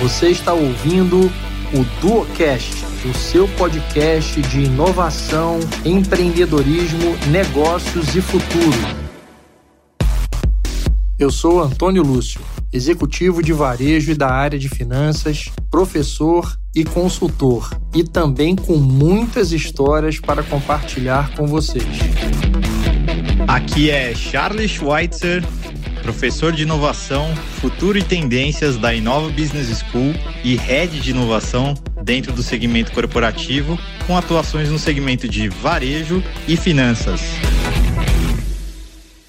Você está ouvindo o DuoCast, o seu podcast de inovação, empreendedorismo, negócios e futuro. Eu sou Antônio Lúcio, executivo de varejo e da área de finanças, professor e consultor, e também com muitas histórias para compartilhar com vocês. Aqui é Charles Schweitzer professor de inovação, futuro e tendências da Inova Business School e head de inovação dentro do segmento corporativo, com atuações no segmento de varejo e finanças.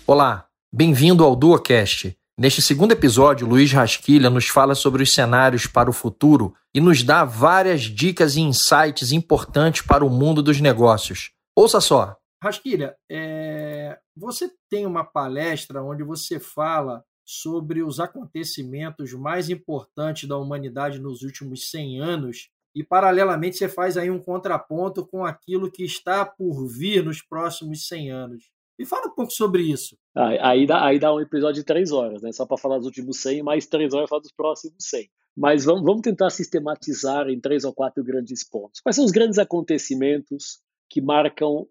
Olá, bem-vindo ao DuoCast. Neste segundo episódio, Luiz Rasquilha nos fala sobre os cenários para o futuro e nos dá várias dicas e insights importantes para o mundo dos negócios. Ouça só! Rasquilha, é... você tem uma palestra onde você fala sobre os acontecimentos mais importantes da humanidade nos últimos 100 anos e, paralelamente, você faz aí um contraponto com aquilo que está por vir nos próximos 100 anos. Me fala um pouco sobre isso. Ah, aí, dá, aí dá um episódio de três horas, né? Só para falar dos últimos 100, mais três horas para falar dos próximos 100. Mas vamos, vamos tentar sistematizar em três ou quatro grandes pontos. Quais são os grandes acontecimentos que marcam,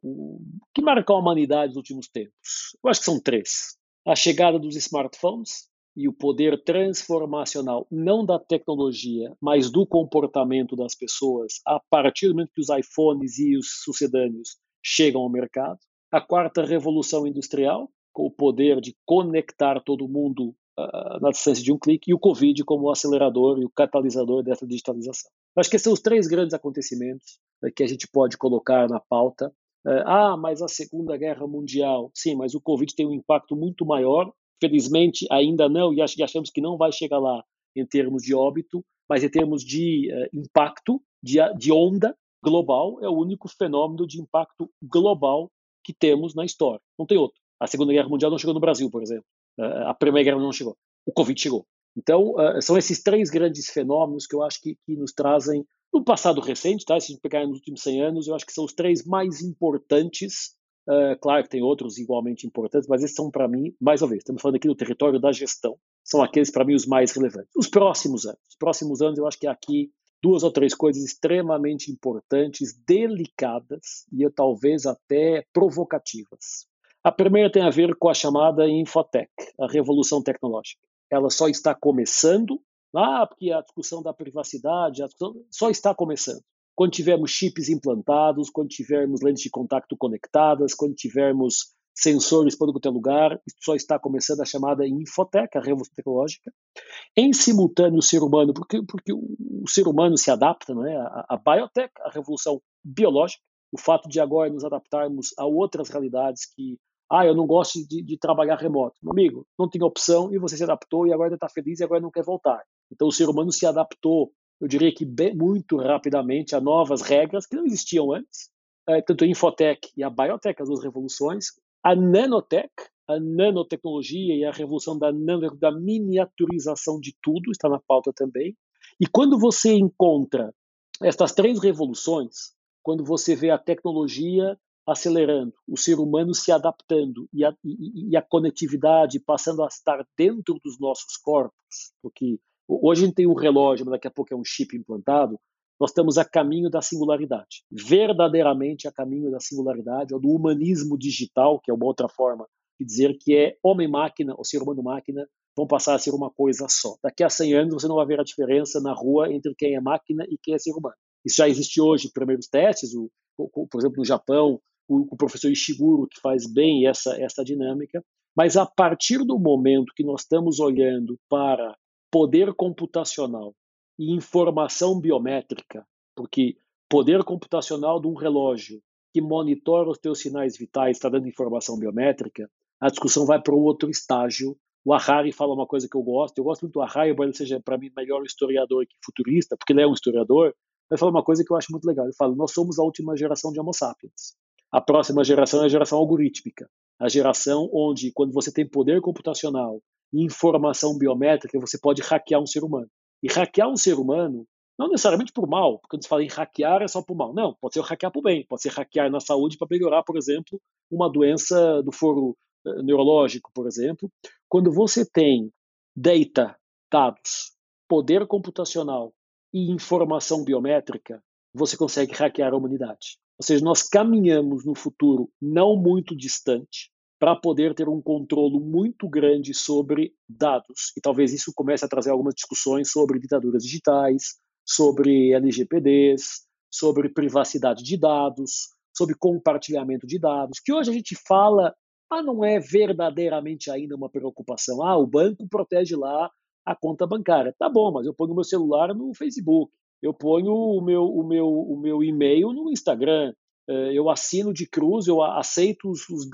que marcam a humanidade nos últimos tempos? Eu acho que são três. A chegada dos smartphones e o poder transformacional, não da tecnologia, mas do comportamento das pessoas, a partir do momento que os iPhones e os sucedâneos chegam ao mercado. A quarta revolução industrial, com o poder de conectar todo mundo uh, na distância de um clique, e o Covid como o acelerador e o catalisador dessa digitalização. Acho que esses são os três grandes acontecimentos que a gente pode colocar na pauta. Uh, ah, mas a Segunda Guerra Mundial. Sim, mas o Covid tem um impacto muito maior. Felizmente, ainda não, e achamos que não vai chegar lá em termos de óbito, mas em termos de impacto, de, onda global, é o único fenômeno de impacto global que temos na história. Não tem outro. A Segunda Guerra Mundial não chegou no Brasil, por exemplo. A Primeira Guerra não chegou. O Covid chegou. Então, são esses três grandes fenômenos que eu acho que nos trazem, no passado recente, tá? se a gente pegar nos últimos 100 anos, eu acho que são os três mais importantes. Uh, claro que tem outros igualmente importantes, mas esses são, para mim, mais uma vez, estamos falando aqui do território da gestão, são aqueles, para mim, os mais relevantes. Os próximos anos. Os próximos anos, eu acho que aqui duas ou três coisas extremamente importantes, delicadas e talvez até provocativas. A primeira tem a ver com a chamada Infotech, a revolução tecnológica ela só está começando. Ah, porque a discussão da privacidade discussão só está começando. Quando tivermos chips implantados, quando tivermos lentes de contato conectadas, quando tivermos sensores para qualquer lugar, isso só está começando a chamada infotec, a revolução tecnológica. Em simultâneo, o ser humano, porque, porque o ser humano se adapta, não é? A, a biotech, a revolução biológica, o fato de agora nos adaptarmos a outras realidades que ah, eu não gosto de, de trabalhar remoto. Meu amigo, não tinha opção e você se adaptou e agora está feliz e agora não quer voltar. Então o ser humano se adaptou, eu diria que bem, muito rapidamente a novas regras que não existiam antes. É, tanto a Infotech e a Biotech, as duas revoluções, a Nanotech, a nanotecnologia e a revolução da, nano, da miniaturização de tudo está na pauta também. E quando você encontra estas três revoluções, quando você vê a tecnologia acelerando, o ser humano se adaptando e a, e, e a, conectividade passando a estar dentro dos nossos corpos, porque hoje a gente tem um relógio, mas daqui a pouco é um chip implantado, nós estamos a caminho da singularidade, verdadeiramente a caminho da singularidade, ou do humanismo digital, que é uma outra forma de dizer que é homem-máquina, ou ser humano-máquina, vão passar a ser uma coisa só. Daqui a 100 anos você não vai ver a diferença na rua entre quem é máquina e quem é ser humano. Isso já existe hoje, primeiros testes, o, por exemplo, no Japão, o, o professor Ishiguro, que faz bem essa, essa dinâmica, mas a partir do momento que nós estamos olhando para poder computacional e informação biométrica, porque poder computacional de um relógio que monitora os teus sinais vitais está dando informação biométrica, a discussão vai para um outro estágio. O Harari fala uma coisa que eu gosto, eu gosto muito do Harari, embora ele seja, para mim, melhor historiador que futurista, porque ele é um historiador, ele fala uma coisa que eu acho muito legal. Ele fala: nós somos a última geração de Homo sapiens. A próxima geração é a geração algorítmica, a geração onde, quando você tem poder computacional e informação biométrica, você pode hackear um ser humano. E hackear um ser humano, não necessariamente por mal, porque quando se fala em hackear é só por mal. Não, pode ser hackear por bem, pode ser hackear na saúde para melhorar, por exemplo, uma doença do foro eh, neurológico, por exemplo. Quando você tem data, dados, poder computacional e informação biométrica, você consegue hackear a humanidade. Ou seja, nós caminhamos no futuro não muito distante para poder ter um controle muito grande sobre dados. E talvez isso comece a trazer algumas discussões sobre ditaduras digitais, sobre LGPDs, sobre privacidade de dados, sobre compartilhamento de dados, que hoje a gente fala, ah, não é verdadeiramente ainda uma preocupação. Ah, o banco protege lá a conta bancária. Tá bom, mas eu ponho meu celular no Facebook, eu ponho o meu, o meu, o meu e-mail no Instagram, eh, eu assino de cruz, eu aceito os, os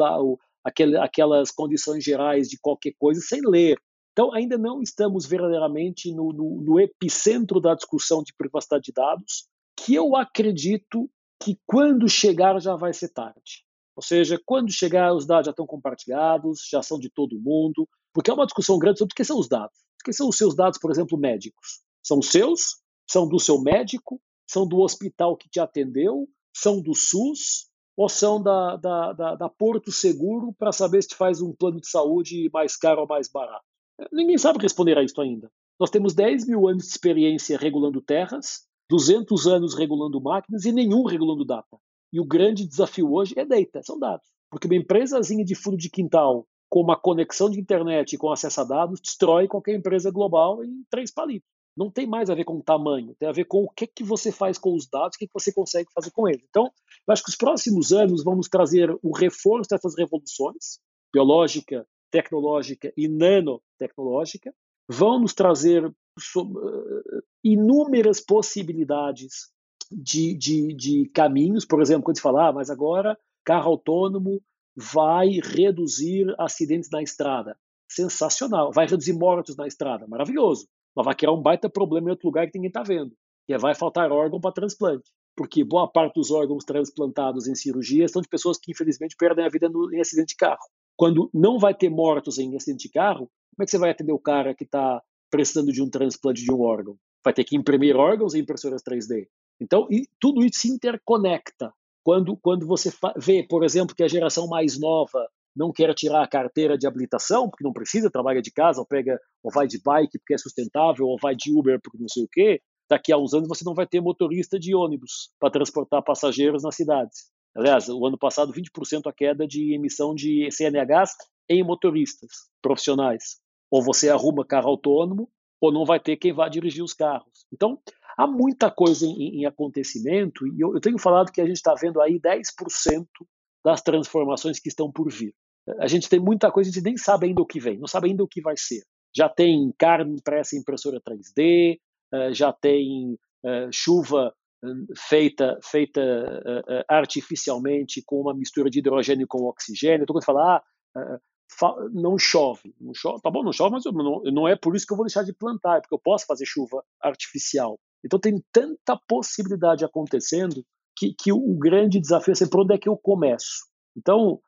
aquelas condições gerais de qualquer coisa sem ler. Então, ainda não estamos verdadeiramente no, no, no epicentro da discussão de privacidade de dados, que eu acredito que quando chegar já vai ser tarde. Ou seja, quando chegar, os dados já estão compartilhados, já são de todo mundo, porque é uma discussão grande sobre o que são os dados. O que são os seus dados, por exemplo, médicos? São seus? São do seu médico? São do hospital que te atendeu? São do SUS? Ou são da, da, da, da Porto Seguro para saber se faz um plano de saúde mais caro ou mais barato? Ninguém sabe responder a isso ainda. Nós temos 10 mil anos de experiência regulando terras, 200 anos regulando máquinas e nenhum regulando data. E o grande desafio hoje é data, são dados. Porque uma empresazinha de fundo de quintal com uma conexão de internet e com acesso a dados destrói qualquer empresa global em três palitos. Não tem mais a ver com o tamanho, tem a ver com o que, que você faz com os dados, o que, que você consegue fazer com eles. Então, eu acho que os próximos anos vão nos trazer o reforço dessas revoluções, biológica, tecnológica e nanotecnológica, vão nos trazer eh, inúmeras possibilidades de, de, de caminhos. Por exemplo, quando se fala, ah, mas agora carro autônomo vai reduzir acidentes na estrada. Sensacional. Vai reduzir mortos na estrada. Maravilhoso. Mas vai criar um baita problema em outro lugar que ninguém está vendo. Que é vai faltar órgão para transplante. Porque boa parte dos órgãos transplantados em cirurgia são de pessoas que, infelizmente, perdem a vida no, em acidente de carro. Quando não vai ter mortos em acidente de carro, como é que você vai atender o cara que está precisando de um transplante de um órgão? Vai ter que imprimir órgãos em impressoras 3D. Então, tudo isso se interconecta. Quando, quando você vê, por exemplo, que a geração mais nova não quer tirar a carteira de habilitação, porque não precisa, trabalha de casa, ou pega, ou vai de bike porque é sustentável, ou vai de Uber porque não sei o quê, daqui a uns anos você não vai ter motorista de ônibus para transportar passageiros nas cidades. Aliás, o ano passado, 20% a queda de emissão de CNHs em motoristas profissionais. Ou você arruma carro autônomo, ou não vai ter quem vá dirigir os carros. Então, há muita coisa em, em acontecimento, e eu, eu, tenho falado que a gente está vendo aí 10% das transformações que estão por vir. A gente tem muita coisa, a gente nem sabe ainda o que vem, não sabe ainda o que vai ser. Já tem carne impressa em impressora 3D, eh, já tem eh, chuva feita, feita uh, artificialmente com uma mistura de hidrogênio com oxigênio. Então, quando falar, ah, não chove, não chove, tá bom, não chove, mas não, é por isso que eu vou deixar de plantar, é porque eu posso fazer chuva artificial. Então, tem tanta possibilidade acontecendo que, que o grande desafio é sempre por onde é que eu começo. Então,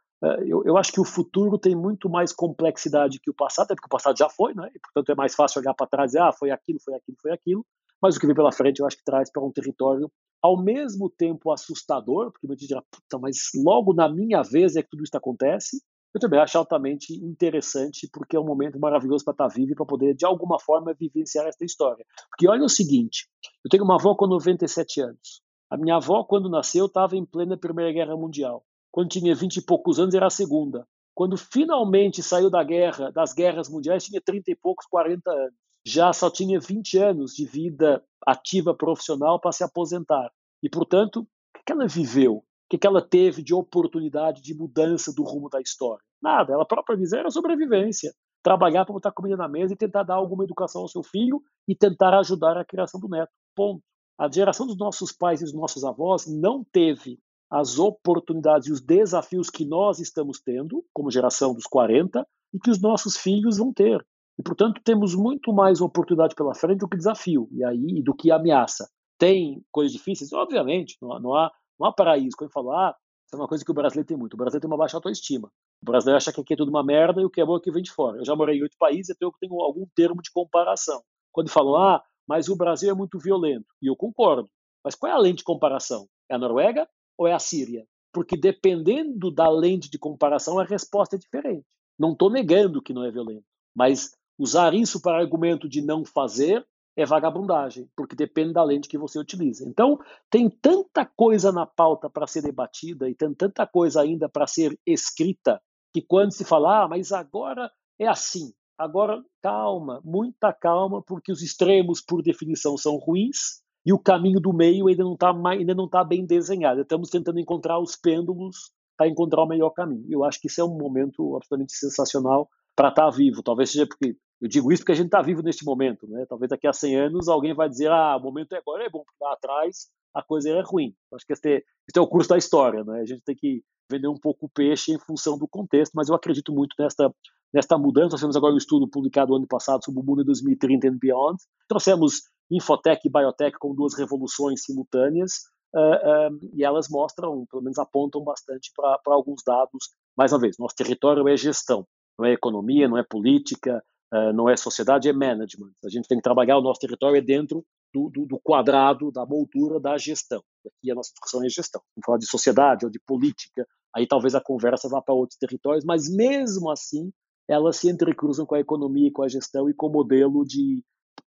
eu, eu acho que o futuro tem muito mais complexidade que o passado, até porque o passado já foi, né? e, portanto é mais fácil olhar para trás e dizer, ah, foi aquilo, foi aquilo, foi aquilo mas o que vem pela frente eu acho que traz para um território ao mesmo tempo assustador, porque muita gente dirá, puta, mas logo na minha vez é que tudo isso acontece. Eu também acho altamente interessante, porque é um momento maravilhoso para estar vivo e para poder, de alguma forma, vivenciar essa história. Porque olha o seguinte: eu tenho uma avó com 97 anos. A minha avó, quando nasceu, estava em plena Primeira Guerra Mundial. Quando tinha 20 e poucos anos, era a Segunda. Quando finalmente saiu da guerra, das guerras mundiais, tinha 30 e poucos, 40 anos já só tinha 20 anos de vida ativa profissional para se aposentar. E, portanto, o que ela viveu? O que ela teve de oportunidade de mudança do rumo da história? Nada. Ela própria visão era sobrevivência. Trabalhar para botar comida na mesa e tentar dar alguma educação ao seu filho e tentar ajudar a criação do neto. Ponto. A geração dos nossos pais e dos nossos avós não teve as oportunidades e os desafios que nós estamos tendo, como geração dos 40, e que os nossos filhos vão ter. E, portanto, temos muito mais oportunidade pela frente do que desafio, e aí do que ameaça. Tem coisas difíceis? Obviamente, não há, não há, não há paraíso. Quando falo, ah, isso é uma coisa que o brasileiro tem muito. O brasileiro tem uma baixa autoestima. O brasileiro acha que aqui é tudo uma merda e o que é bom é que vem de fora. Eu já morei em oito países, então eu tenho algum termo de comparação. Quando falam, ah, mas o Brasil é muito violento. E eu concordo. Mas qual é a lente de comparação? É a Noruega ou é a Síria? Porque dependendo da lente de comparação, a resposta é diferente. Não estou negando que não é violento, mas Usar isso para argumento de não fazer é vagabundagem, porque depende da lente que você utiliza. Então, tem tanta coisa na pauta para ser debatida e tem tanta coisa ainda para ser escrita, que quando se fala, ah, mas agora é assim, agora calma, muita calma, porque os extremos, por definição, são ruins e o caminho do meio ainda não está ainda não tá bem desenhado. Estamos tentando encontrar os pêndulos para encontrar o melhor caminho. Eu acho que isso é um momento absolutamente sensacional para estar tá vivo. Talvez seja porque eu digo isso porque a gente está vivo neste momento, né? Talvez daqui a 100 anos alguém vai dizer, ah, o momento é agora é bom, porque lá atrás a coisa era ruim. Acho que esse, esse é o curso da história, né? A gente tem que vender um pouco o peixe em função do contexto, mas eu acredito muito nesta, nesta mudança. Nós temos agora um estudo publicado ano passado sobre o mundo em 2030 and beyond. Trouxemos Infotech e Biotech como duas revoluções simultâneas, uh, e elas mostram, pelo menos apontam bastante para alguns dados. Mais uma vez, nosso território é gestão, não é economia, não é política, Uh, não é sociedade, é management. A gente tem que trabalhar o nosso território é dentro do, do, do, quadrado, da moldura da gestão. Aqui a nossa discussão é gestão. Vamos falar de sociedade ou de política, aí talvez a conversa vá para outros territórios, mas mesmo assim elas se entrecruzam com a economia com a gestão e com o modelo de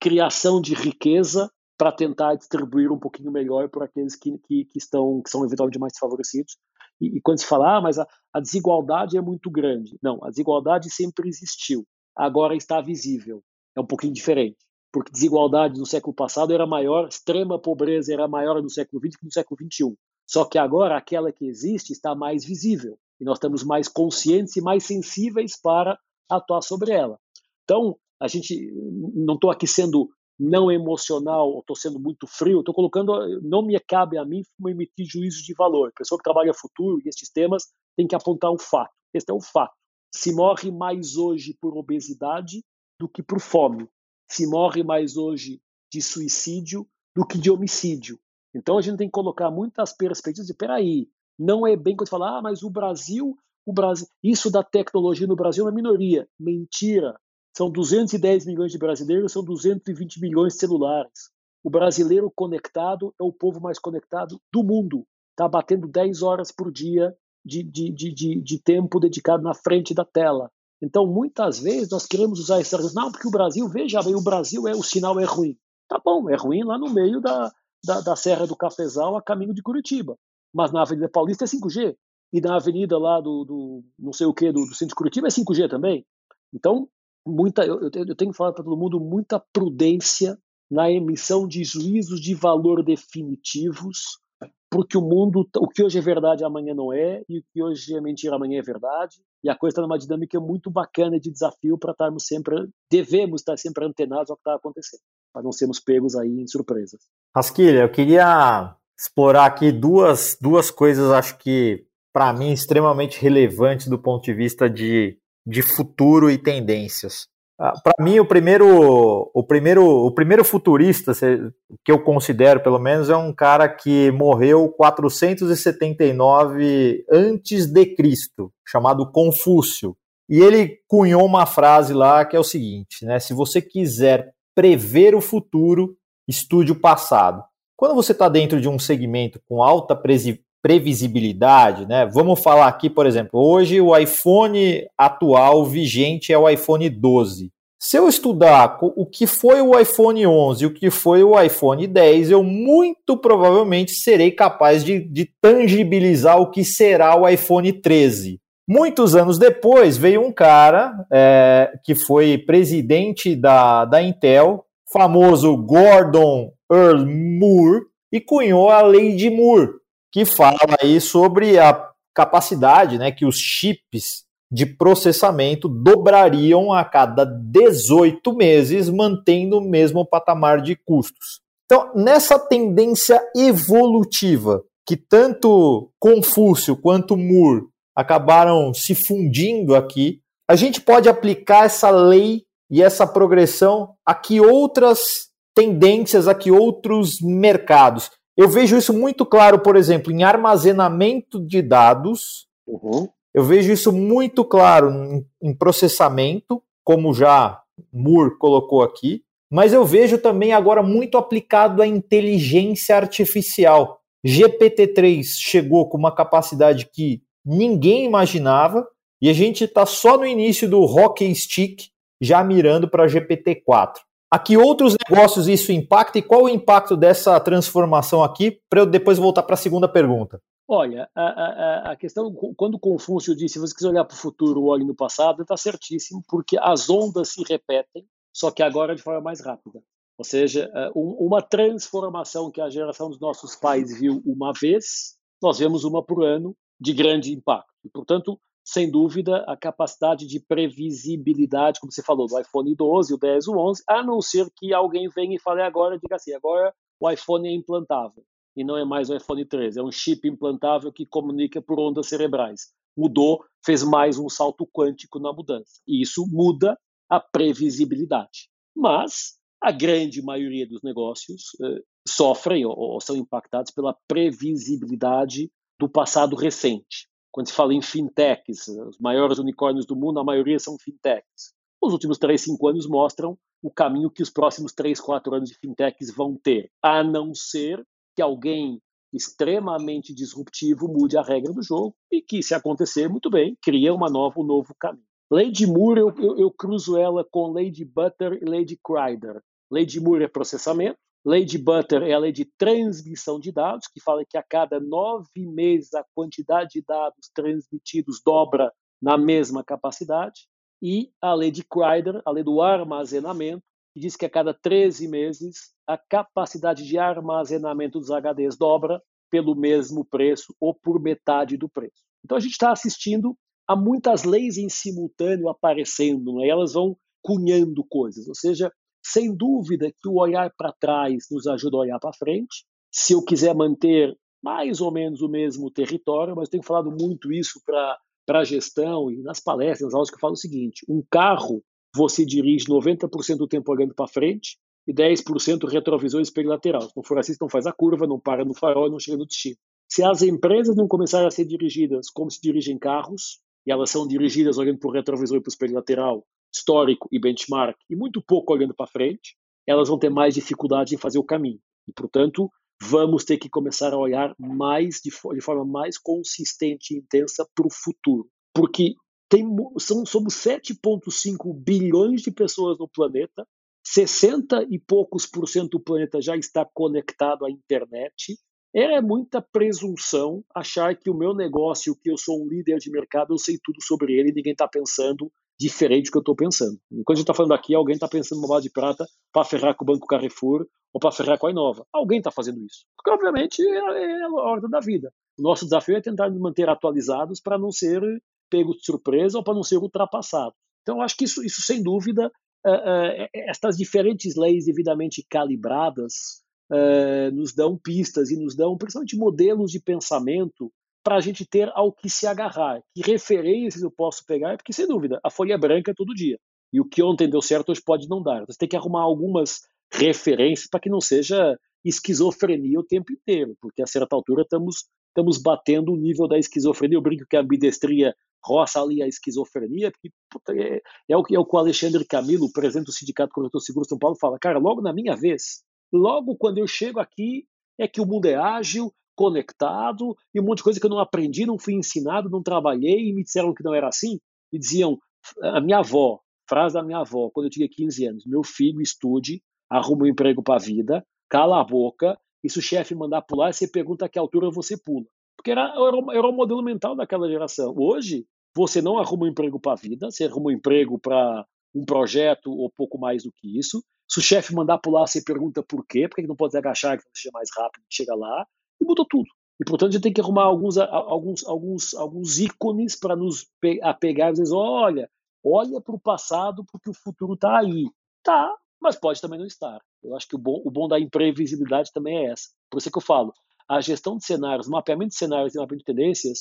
criação de riqueza para tentar distribuir um pouquinho melhor para aqueles que, que, que, estão que são eventualmente mais desfavorecidos. E, e quando se fala, ah, mas a, a desigualdade é muito grande. Não, a desigualdade sempre existiu agora está visível. É um pouquinho diferente, porque desigualdade no século passado era maior, extrema pobreza era maior no século XX que no século XXI. Só que agora aquela que existe está mais visível e nós estamos mais conscientes e mais sensíveis para atuar sobre ela. Então, a gente não estou aqui sendo não emocional, ou estou sendo muito frio, estou colocando, não me cabe a mim emitir juízos de valor. A pessoa que trabalha futuro e estes temas tem que apontar um fato. Este é o fato. Se morre mais hoje por obesidade do que por fome. Se morre mais hoje de suicídio do que de homicídio. Então a gente tem que colocar muitas perspectivas de peraí, não é bem quando falar, ah, mas o Brasil, o Brasil, isso da tecnologia no Brasil é uma minoria. Mentira. São 210 milhões de brasileiros, são 220 milhões de celulares. O brasileiro conectado é o povo mais conectado do mundo. Está batendo 10 horas por dia de, de, de, de, tempo dedicado na frente da tela. Então, muitas vezes nós queremos usar esse argumento, não, porque o Brasil, veja bem, o Brasil é o sinal é ruim. Tá bom, é ruim lá no meio da, da, da Serra do Cafezal a caminho de Curitiba. Mas na Avenida Paulista é 5G. E na avenida lá do, do não sei o que, do, do centro de Curitiba é 5G também. Então, muita, eu, eu tenho que falar para todo mundo muita prudência na emissão de juízos de valor definitivos porque o mundo, o que hoje é verdade amanhã não é, e o que hoje é mentira amanhã é verdade, e a coisa está numa dinâmica muito bacana de desafio para estarmos sempre, devemos estar sempre antenados ao que está acontecendo, para não sermos pegos aí em surpresas. Rasquilha, eu queria explorar aqui duas, duas coisas, acho que para mim extremamente relevantes do ponto de vista de, de futuro e tendências. Ah, para mim, o primeiro, o primeiro, o primeiro futurista que eu considero, pelo menos, é um cara que morreu 479 antes de Cristo, chamado Confúcio. E ele cunhou uma frase lá que é o seguinte, né? Se você quiser prever o futuro, estude o passado. Quando você está dentro de um segmento com alta previsibilidade, né? Vamos falar aqui, por exemplo, hoje o iPhone atual vigente é o iPhone 12. Se eu estudar o que foi o iPhone 11 e o que foi o iPhone 10, eu muito provavelmente serei capaz de, de tangibilizar o que será o iPhone 13. Muitos anos depois veio um cara é, que foi presidente da, da Intel, famoso Gordon Earl Moore, e cunhou a lei de Moore, que fala aí sobre a capacidade né, que os chips de processamento dobrariam a cada 18 meses, mantendo o mesmo patamar de custos. Então, nessa tendência evolutiva, que tanto Confúcio quanto Moore acabaram se fundindo aqui, a gente pode aplicar essa lei e essa progressão a que outras tendências, a que outros mercados. Eu vejo isso muito claro, por exemplo, em armazenamento de dados. Uhum. Eu vejo isso muito claro em, em processamento, como já Moore colocou aqui, mas eu vejo também agora muito aplicado à inteligência artificial. GPT-3 chegou com uma capacidade que ninguém imaginava e a gente está só no início do hockey stick, já mirando para GPT-4. A que outros negócios isso impacta e qual o impacto dessa transformação aqui, para eu depois voltar para a segunda pergunta? Olha, a, a, a, questão, quando Confúcio disse, se você quiser olhar para o futuro, olhe no passado, está certíssimo, porque as ondas se repetem, só que agora de forma mais rápida. Ou seja, é, uma transformação que a geração dos nossos pais viu uma vez, nós vemos uma por ano de grande impacto. E, portanto, sem dúvida, a capacidade de previsibilidade, como você falou, do iPhone 12, o 10, o 11, a não ser que alguém venha e fale agora, diga assim, agora o iPhone é implantável e não é mais o iPhone 13, é um chip implantável que comunica por ondas cerebrais. Mudou, fez mais um salto quântico na mudança. E isso muda a previsibilidade. Mas a grande maioria dos negócios eh, sofrem ou, ou são impactados pela previsibilidade do passado recente. Quando se fala em fintechs, os maiores unicórnios do mundo, a maioria são fintechs. Os últimos 3, 5 anos mostram o caminho que os próximos 3, 4 anos de fintechs vão ter, a não ser que alguém extremamente disruptivo mude a regra do jogo e que, se acontecer, muito bem, cria uma nova, um novo caminho. Lady Moore, eu, eu, eu cruzo ela com Lady Butter e Lady Crider. Lady Moore é processamento, Lady Butter é a lei de transmissão de dados, que fala que a cada nove meses a quantidade de dados transmitidos dobra na mesma capacidade. E a lei de Crider, a lei do armazenamento, que diz que a cada 13 meses a capacidade de armazenamento dos HDs dobra pelo mesmo preço ou por metade do preço. Então a gente está assistindo a muitas leis em simultâneo aparecendo, né? elas vão cunhando coisas, ou seja, sem dúvida que o olhar para trás nos ajuda a olhar para frente. Se eu quiser manter mais ou menos o mesmo território, mas tenho falado muito isso para a gestão e nas palestras, nas aulas que eu falo o seguinte: um carro você dirige 90% do tempo olhando para frente e 10% retrovisor e espelho lateral. Se não for assim, não faz a curva, não para no farol não chega no destino. Se as empresas não começarem a ser dirigidas como se dirigem carros, e elas são dirigidas olhando para o retrovisor e para o espelho lateral, histórico e benchmark e muito pouco olhando para frente, elas vão ter mais dificuldade em fazer o caminho. E, portanto, vamos ter que começar a olhar mais de, de forma mais consistente e intensa para o futuro. Porque tem, são, somos 7,5 bilhões de pessoas no planeta, 60 e poucos por cento do planeta já está conectado à internet. É muita presunção achar que o meu negócio, que eu sou um líder de mercado, eu sei tudo sobre ele ninguém está pensando diferente do que eu estou pensando. Enquanto a gente está falando aqui, alguém está pensando numa bala de prata para ferrar com o Banco Carrefour ou para ferrar com a Inova. Alguém está fazendo isso. Porque, obviamente, é, é a ordem da vida. O nosso desafio é tentar nos manter atualizados para não ser pego de surpresa ou para não ser ultrapassado. Então, acho que isso, isso sem dúvida, uh, uh, estas diferentes leis devidamente calibradas uh, nos dão pistas e nos dão, principalmente, modelos de pensamento para a gente ter ao que se agarrar. Que referências eu posso pegar? Porque, sem dúvida, a folha branca é todo dia. E o que ontem deu certo hoje pode não dar. Você tem que arrumar algumas referências para que não seja esquizofrenia o tempo inteiro, porque a certa altura estamos, estamos batendo o nível da esquizofrenia. Eu brinco que a ambidestria roça ali a esquizofrenia, porque puta, é, é, o, é o que o Alexandre Camilo, presidente do Sindicato Corretor Seguro São Paulo, fala. Cara, logo na minha vez, logo quando eu chego aqui, é que o mundo é ágil, conectado e um monte de coisa que eu não aprendi, não fui ensinado, não trabalhei e me disseram que não era assim. Me diziam, a minha avó, frase da minha avó, quando eu tinha 15 anos: meu filho estude, arruma um emprego para a vida, cala a boca, e se o chefe mandar pular, você pergunta a que altura você pula. Porque era, era, era o modelo mental daquela geração. Hoje, você não arruma um emprego para a vida, você arruma um emprego para um projeto ou pouco mais do que isso. Se o chefe mandar pular, você pergunta por quê, por que não pode agachar que seja mais rápido, chega lá e mudou tudo. E, portanto, a gente tem que arrumar alguns, alguns, alguns, alguns ícones para nos apegar e dizer: olha, olha para o passado porque o futuro está aí. Tá, mas pode também não estar. Eu acho que o bom, o bom da imprevisibilidade também é essa. Por isso é que eu falo: a gestão de cenários, mapeamento de cenários e mapeamento de tendências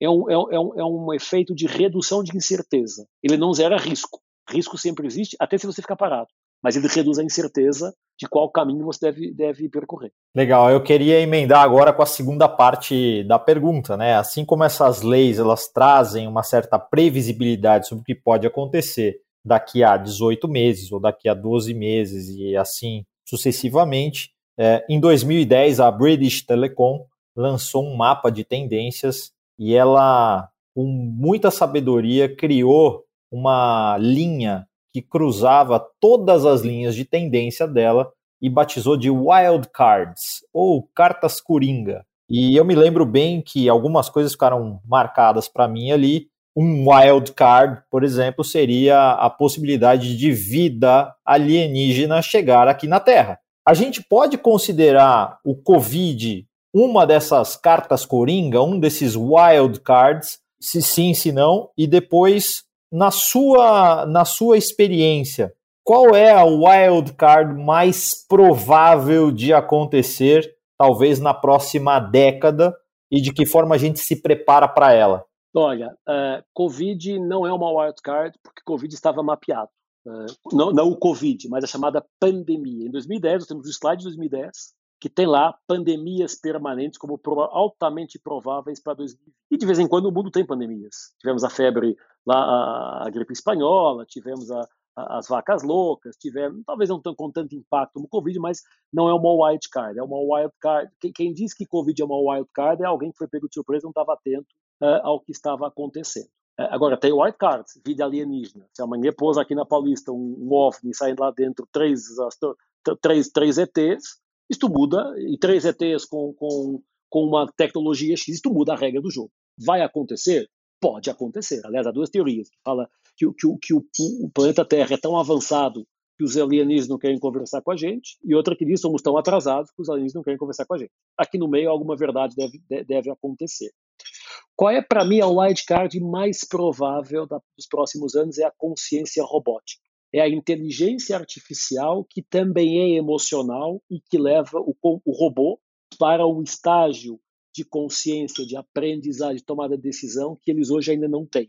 é um, é, um, é um é efeito de redução de incerteza. Ele não zera risco. Risco sempre existe, até se você ficar parado mas ele reduz a incerteza de qual caminho você deve, deve percorrer. Legal, eu queria emendar agora com a segunda parte da pergunta, né? Assim como essas leis elas trazem uma certa previsibilidade sobre o que pode acontecer daqui a 18 meses ou daqui a 12 meses e assim sucessivamente, é, em 2010 a British Telecom lançou um mapa de tendências e ela, com muita sabedoria, criou uma linha que cruzava todas as linhas de tendência dela e batizou de Wild Cards, ou cartas coringa. E eu me lembro bem que algumas coisas ficaram marcadas para mim ali. Um wild card, por exemplo, seria a possibilidade de vida alienígena chegar aqui na Terra. A gente pode considerar o Covid uma dessas cartas coringa, um desses wild cards, se sim, se não, e depois, na sua, na sua experiência, qual é a wild card mais provável de acontecer, talvez na próxima década, e de que forma a gente se prepara para ela? Olha, uh, Covid não é uma wild card porque Covid estava mapeado. Uh, não, não o Covid, mas a chamada pandemia. Em 2010, nós temos o slide de 2010, que tem lá pandemias permanentes como altamente prováveis para 2020. E de vez em quando o mundo tem pandemias. Tivemos a febre lá, a, a gripe espanhola, tivemos a, as vacas loucas, tiveram, talvez não com tanto impacto no Covid, mas não é uma wild card, é uma wild card. Quem, quem diz que Covid é uma wild card é alguém que foi pego de surpresa não estava atento uh, ao que estava acontecendo. Uh, agora, tem wild cards, vida alienígena. Se amanhã pôs aqui na Paulista um, um OVNI saindo lá dentro três, três, três ETs, isto muda, e três ETs com, com, com uma tecnologia X, isto muda a regra do jogo. Vai acontecer? Pode acontecer. Aliás, há duas teorias que falam que, que, que o, o, planeta Terra é tão avançado que os alienígenas não querem conversar com a gente, e outra que diz somos tão atrasados que os alienígenas não querem conversar com a gente. Aqui no meio, alguma verdade deve, deve acontecer. Qual é, para mim, a wildcard mais provável dos próximos anos? É a consciência robótica. É a inteligência artificial que também é emocional e que leva o, o robô para um estágio de consciência, de aprendizagem, de tomada de decisão que eles hoje ainda não têm.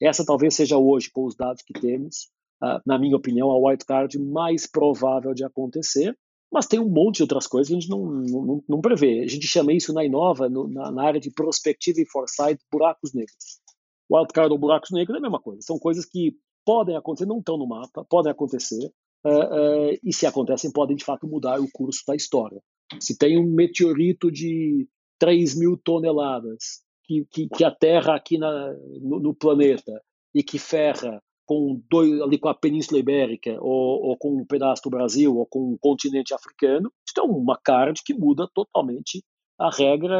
Essa talvez seja hoje, com os dados que temos, uh, na minha opinião, a wildcard mais provável de acontecer, mas tem um monte de outras coisas que a gente não, não, não prevê. A gente chama isso na Inova, no, na, na, área de prospectiva e foresight, buracos negros. Wildcard ou buracos negros é a mesma coisa. São coisas que podem acontecer, não estão no mapa, podem acontecer, uh, uh, e se acontecem, podem de fato mudar o curso da história. Se tem um meteorito de 3 mil toneladas que, que, que aterra aqui na, no, no, planeta e que ferra com dois, ali com a Península Ibérica ou, ou, com um pedaço do Brasil ou com um continente africano, isso é uma card que muda totalmente a regra,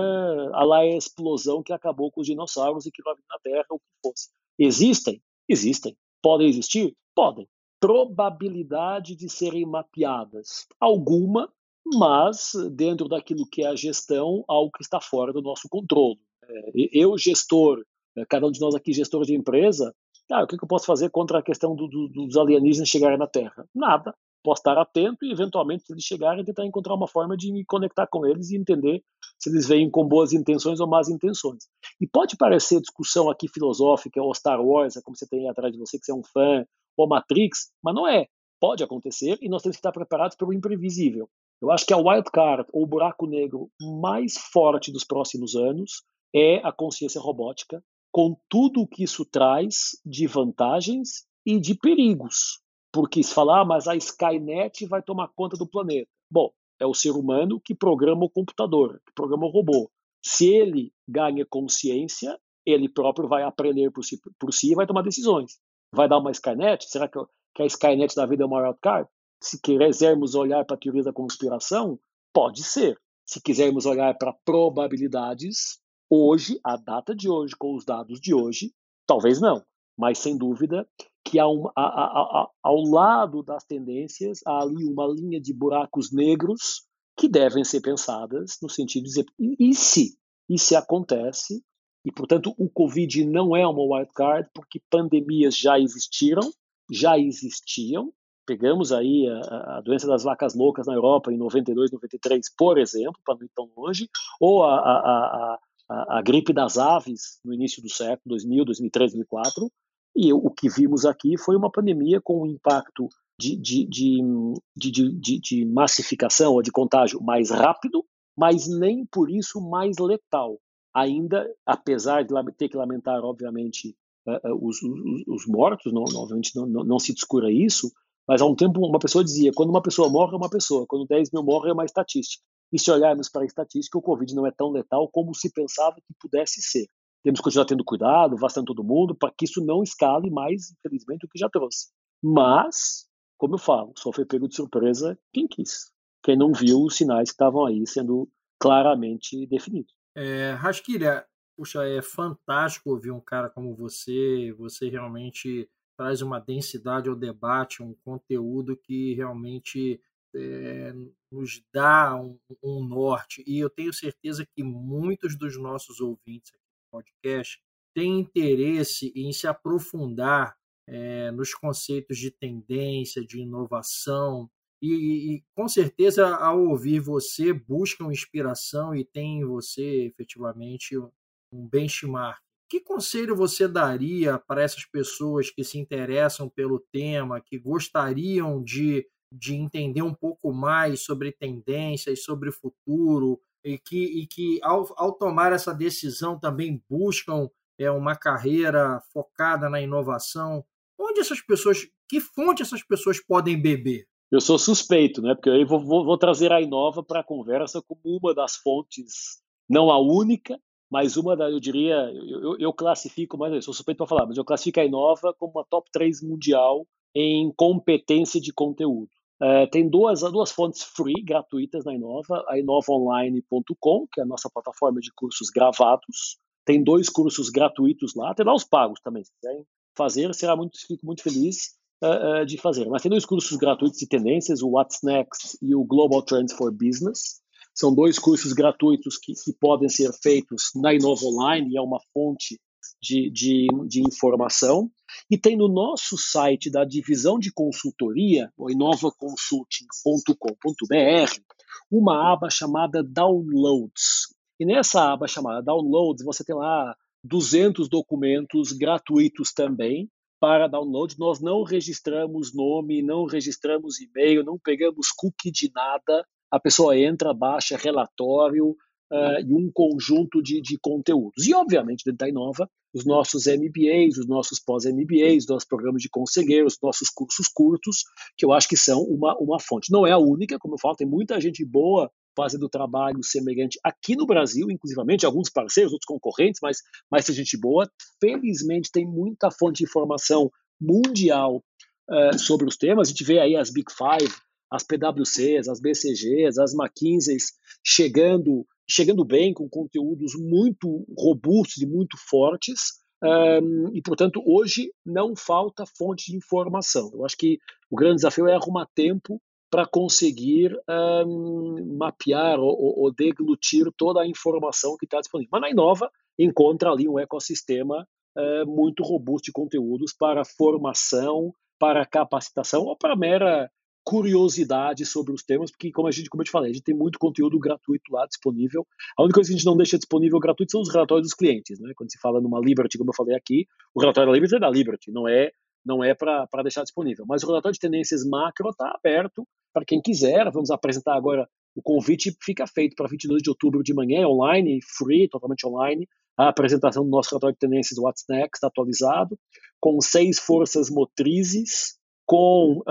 a lá a explosão que acabou com os dinossauros e que na Terra, o que fosse. Existem? Existem. Podem existir? Podem. Probabilidade de serem mapeadas? Alguma, mas dentro daquilo que é a gestão, algo que está fora do nosso controle. É, eu, gestor, é, cada um de nós aqui, gestor de empresa, ah, o que eu posso fazer contra a questão do, do, dos alienígenas chegarem na Terra? Nada. Posso estar atento e, eventualmente, se eles chegarem, tentar encontrar uma forma de me conectar com eles e entender se eles vêm com boas intenções ou más intenções. E pode parecer discussão aqui filosófica, ou Star Wars, é como você tem atrás de você, que você é um fã, ou Matrix, mas não é. Pode acontecer e nós temos que estar preparados para o imprevisível. Eu acho que a wild card, ou buraco negro mais forte dos próximos anos, é a consciência robótica, com tudo o que isso traz de vantagens e de perigos. Porque se falar, ah, mas a Skynet vai tomar conta do planeta. Bom, é o ser humano que programa o computador, que programa o robô. Se ele ganha consciência, ele próprio vai aprender por si, por si e vai tomar decisões. Vai dar uma Skynet? Será que, que a Skynet da vida é uma wildcard? Se quisermos olhar para a teoria da conspiração, pode ser. Se quisermos olhar para probabilidades, hoje, a data de hoje, com os dados de hoje, talvez não. Mas, sem dúvida, que há um, a, a, a, ao lado das tendências, há ali uma linha de buracos negros que devem ser pensadas no sentido de dizer, e se? E se acontece? E, portanto, o Covid não é uma wildcard, porque pandemias já existiram, já existiam, Pegamos aí a, a, doença das vacas loucas na Europa em 92, 93, por exemplo, para não ir tão longe, ou a, a, a gripe das aves no início do século, 2000, 2003, 2004, e o que vimos aqui foi uma pandemia com um impacto de, de, de, de, massificação ou de contágio mais rápido, mas nem por isso mais letal. Ainda, apesar de ter que lamentar, obviamente, os, os, os mortos, não, obviamente não, não, não se descura isso, mas há um tempo uma pessoa dizia, quando uma pessoa morre é uma pessoa, quando 10 mil morre é uma estatística. E se olharmos para a estatística, o Covid não é tão letal como se pensava que pudesse ser. Temos que continuar tendo cuidado, vacilando todo mundo, para que isso não escale mais, infelizmente, o que já trouxe. Mas, como eu falo, só foi pego de surpresa quem quis. Quem não viu os sinais que estavam aí sendo claramente definidos. É, Rasquilha, puxa, é fantástico ouvir um cara como você. Você realmente traz uma densidade ao debate, um conteúdo que realmente é, nos dá um, um, norte. E eu tenho certeza que muitos dos nossos ouvintes podcast têm interesse em se aprofundar é, nos conceitos de tendência, de inovação. E, e, com certeza, ao ouvir você, buscam inspiração e tem em você efetivamente um benchmark. Que conselho você daria para essas pessoas que se interessam pelo tema, que gostariam de, de entender um pouco mais sobre tendências, sobre futuro, e que, e que ao, ao tomar essa decisão também buscam é, uma carreira focada na inovação? Onde essas pessoas, que fonte essas pessoas podem beber? Eu sou suspeito, né? Porque eu vou, vou, vou trazer a Inova para a conversa como uma das fontes, não a única, mas uma da, eu diria, eu, eu classifico, mas eu sou suspeito para falar, mas eu classifico a Inova como uma top 3 mundial em competência de conteúdo. Uh, tem duas, duas fontes free, gratuitas na Inova, a inovaonline.com, que é a nossa plataforma de cursos gravados. Tem dois cursos gratuitos lá, tem lá os pagos também, se fazer, será muito, fico muito feliz uh, uh, de fazer. Mas tem dois cursos gratuitos de tendências, o What's Next e o Global Trends for Business. São dois cursos gratuitos que, que podem ser feitos na Inova Online e é uma fonte de, de, de, informação. E tem no nosso site da divisão de consultoria, o inovaconsulting.com.br, uma aba chamada Downloads. E nessa aba chamada Downloads, você tem lá 200 documentos gratuitos também para download. Nós não registramos nome, não registramos e-mail, não pegamos cookie de nada a pessoa entra, baixa relatório uh, e um conjunto de, de conteúdos. E, obviamente, dentro da Inova, os nossos MBAs, os nossos pós-MBAs, os nossos programas de conselheiros, os nossos cursos curtos, que eu acho que são uma, uma fonte. Não é a única, como eu falo, tem muita gente boa fazendo trabalho semelhante aqui no Brasil, inclusivamente alguns parceiros, outros concorrentes, mas, mas tem gente boa. Felizmente, tem muita fonte de informação mundial uh, sobre os temas. A gente vê aí as Big Five, as PwCs, as BCGs, as McKinseys chegando, chegando bem com conteúdos muito robustos e muito fortes. Um, e, portanto, hoje não falta fonte de informação. Eu acho que o grande desafio é arrumar tempo para conseguir um, mapear ou, ou, deglutir toda a informação que está disponível. Mas na Inova encontra ali um ecossistema uh, muito robusto de conteúdos para formação, para capacitação ou para mera curiosidade sobre os temas, porque como a gente, como eu te falei, a gente tem muito conteúdo gratuito lá disponível. A única coisa que a gente não deixa disponível gratuito são os relatórios dos clientes, né? Quando se fala numa Liberty, como eu falei aqui, o relatório da Liberty é da Liberty, não é não é para deixar disponível. Mas o relatório de tendências macro está aberto para quem quiser. Vamos apresentar agora o convite, fica feito para 22 de outubro de manhã, online, free, totalmente online, a apresentação do nosso relatório de tendências What's Next atualizado, com seis forças motrizes, com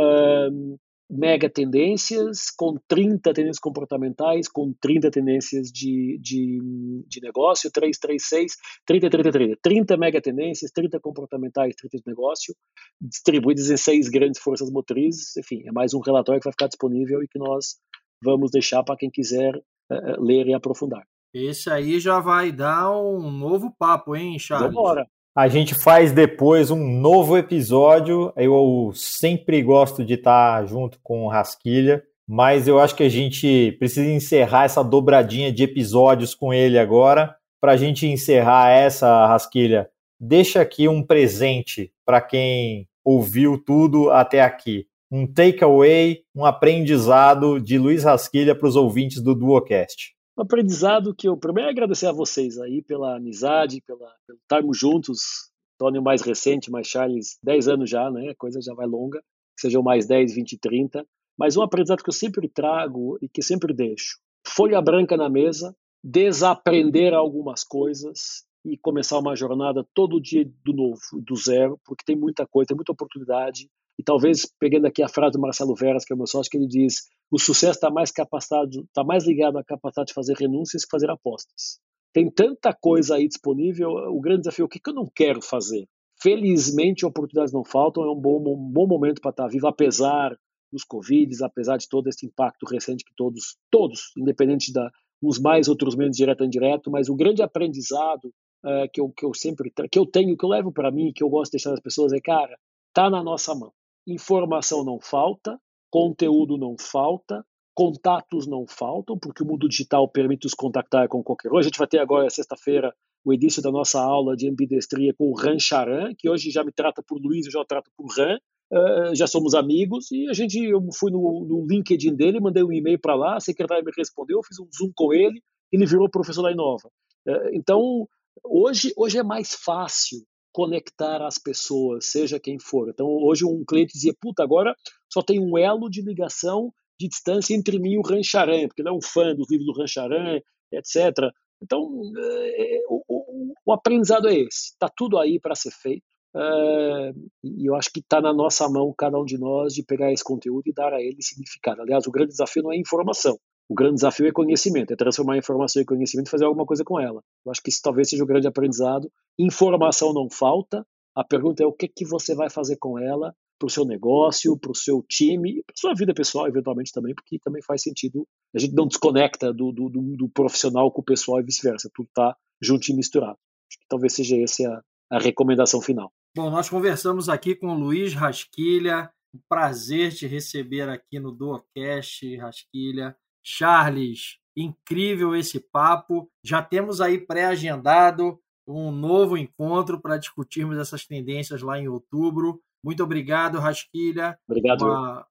mega tendências, com 30 tendências comportamentais, com 30 tendências de, de, de negócio, 3, 3, 6, 30, 30, 30. 30 mega tendências, 30 comportamentais, 30 de negócio, distribuídas em seis grandes forças motrizes. Enfim, é mais um relatório que vai ficar disponível e que nós vamos deixar para quem quiser uh, ler e aprofundar. Esse aí já vai dar um novo papo, hein, Charles? Vambora. A gente faz depois um novo episódio. Eu sempre gosto de estar junto com o Rasquilha, mas eu acho que a gente precisa encerrar essa dobradinha de episódios com ele agora. Para a gente encerrar essa, Rasquilha, deixa aqui um presente para quem ouviu tudo até aqui. Um takeaway, um aprendizado de Luiz Rasquilha para os ouvintes do Duocast um aprendizado que eu primeiro é agradecer a vocês aí pela amizade, pela, pelo estarmos juntos. Tony mais recente, mais Charles, 10 anos já, né? A coisa já vai longa. Que sejam mais 10, 20, 30. Mas um aprendizado que eu sempre trago e que sempre deixo. Folha branca na mesa, desaprender algumas coisas e começar uma jornada todo dia do novo, do zero, porque tem muita coisa, tem muita oportunidade. E talvez, pegando aqui a frase do Marcelo Veras, que é o meu sócio, que ele diz: o sucesso está mais capacitado, está mais ligado à capacidade de fazer renúncias que fazer apostas. Tem tanta coisa aí disponível. O grande desafio é o que, que eu não quero fazer. felizmente oportunidades não faltam, é um bom, um bom momento para estar vivo, apesar dos Covid, apesar de todo esse impacto recente que todos, todos, independente da uns mais, outros menos, direto ou indireto, mas o grande aprendizado uh, que, eu, que eu sempre que eu tenho, que eu levo para mim, que eu gosto de deixar as pessoas é, cara, tá na nossa mão. Informação não falta, conteúdo não falta, contatos não faltam, porque o mundo digital permite os contactar com qualquer um. A gente vai ter agora, sexta-feira, o início da nossa aula de ambidestria com o Ran Charan, que hoje já me trata por Luiz, eu já o trato por Ran, uh, já somos amigos, e a gente, eu fui no, no LinkedIn dele, mandei um e-mail para lá, a secretária me respondeu, fiz um Zoom com ele, ele virou professor da Inova. Uh, então, hoje, hoje é mais fácil conectar as pessoas, seja quem for. Então, hoje um cliente dizia, puta, agora só tem um elo de ligação de distância entre mim e o Rancharan, porque ele é um fã dos livros do Rancharan, etc. Então, é, o, o, o, aprendizado é esse. Está tudo aí para ser feito. É, e eu acho que está na nossa mão, cada um de nós, de pegar esse conteúdo e dar a ele significado. Aliás, o grande desafio não é informação. O grande desafio é conhecimento, é transformar a informação em conhecimento e fazer alguma coisa com ela. Eu acho que isso talvez seja o grande aprendizado. Informação não falta. A pergunta é o que, que você vai fazer com ela para o seu negócio, para o seu time, para sua vida pessoal, eventualmente também, porque também faz sentido. A gente não desconecta do, do, do, do profissional com o pessoal e vice-versa. Tudo está junto e misturado. Acho que talvez seja essa a, a recomendação final. Bom, nós conversamos aqui com o Luiz Rasquilha. Um prazer te receber aqui no Duocast, Rasquilha. Charles, incrível esse papo. Já temos aí pré-agendado um novo encontro para discutirmos essas tendências lá em outubro. Muito obrigado, Rasquilha. Obrigado. Uma,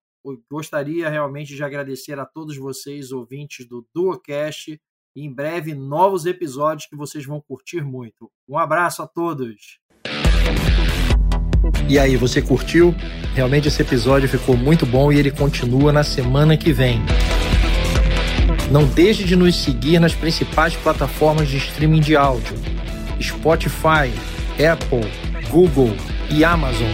gostaria realmente de agradecer a todos vocês, ouvintes do Duocast. E em breve, novos episódios que vocês vão curtir muito. Um abraço a todos. E aí, você curtiu? Realmente esse episódio ficou muito bom e ele continua na semana que vem. Não deixe de nos seguir nas principais plataformas de streaming de áudio: Spotify, Apple, Google e Amazon.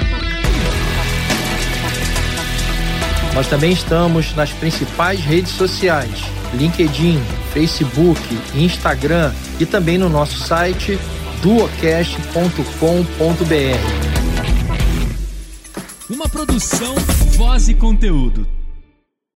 Nós também estamos nas principais redes sociais: LinkedIn, Facebook, Instagram e também no nosso site duocast.com.br. Uma produção, voz e conteúdo.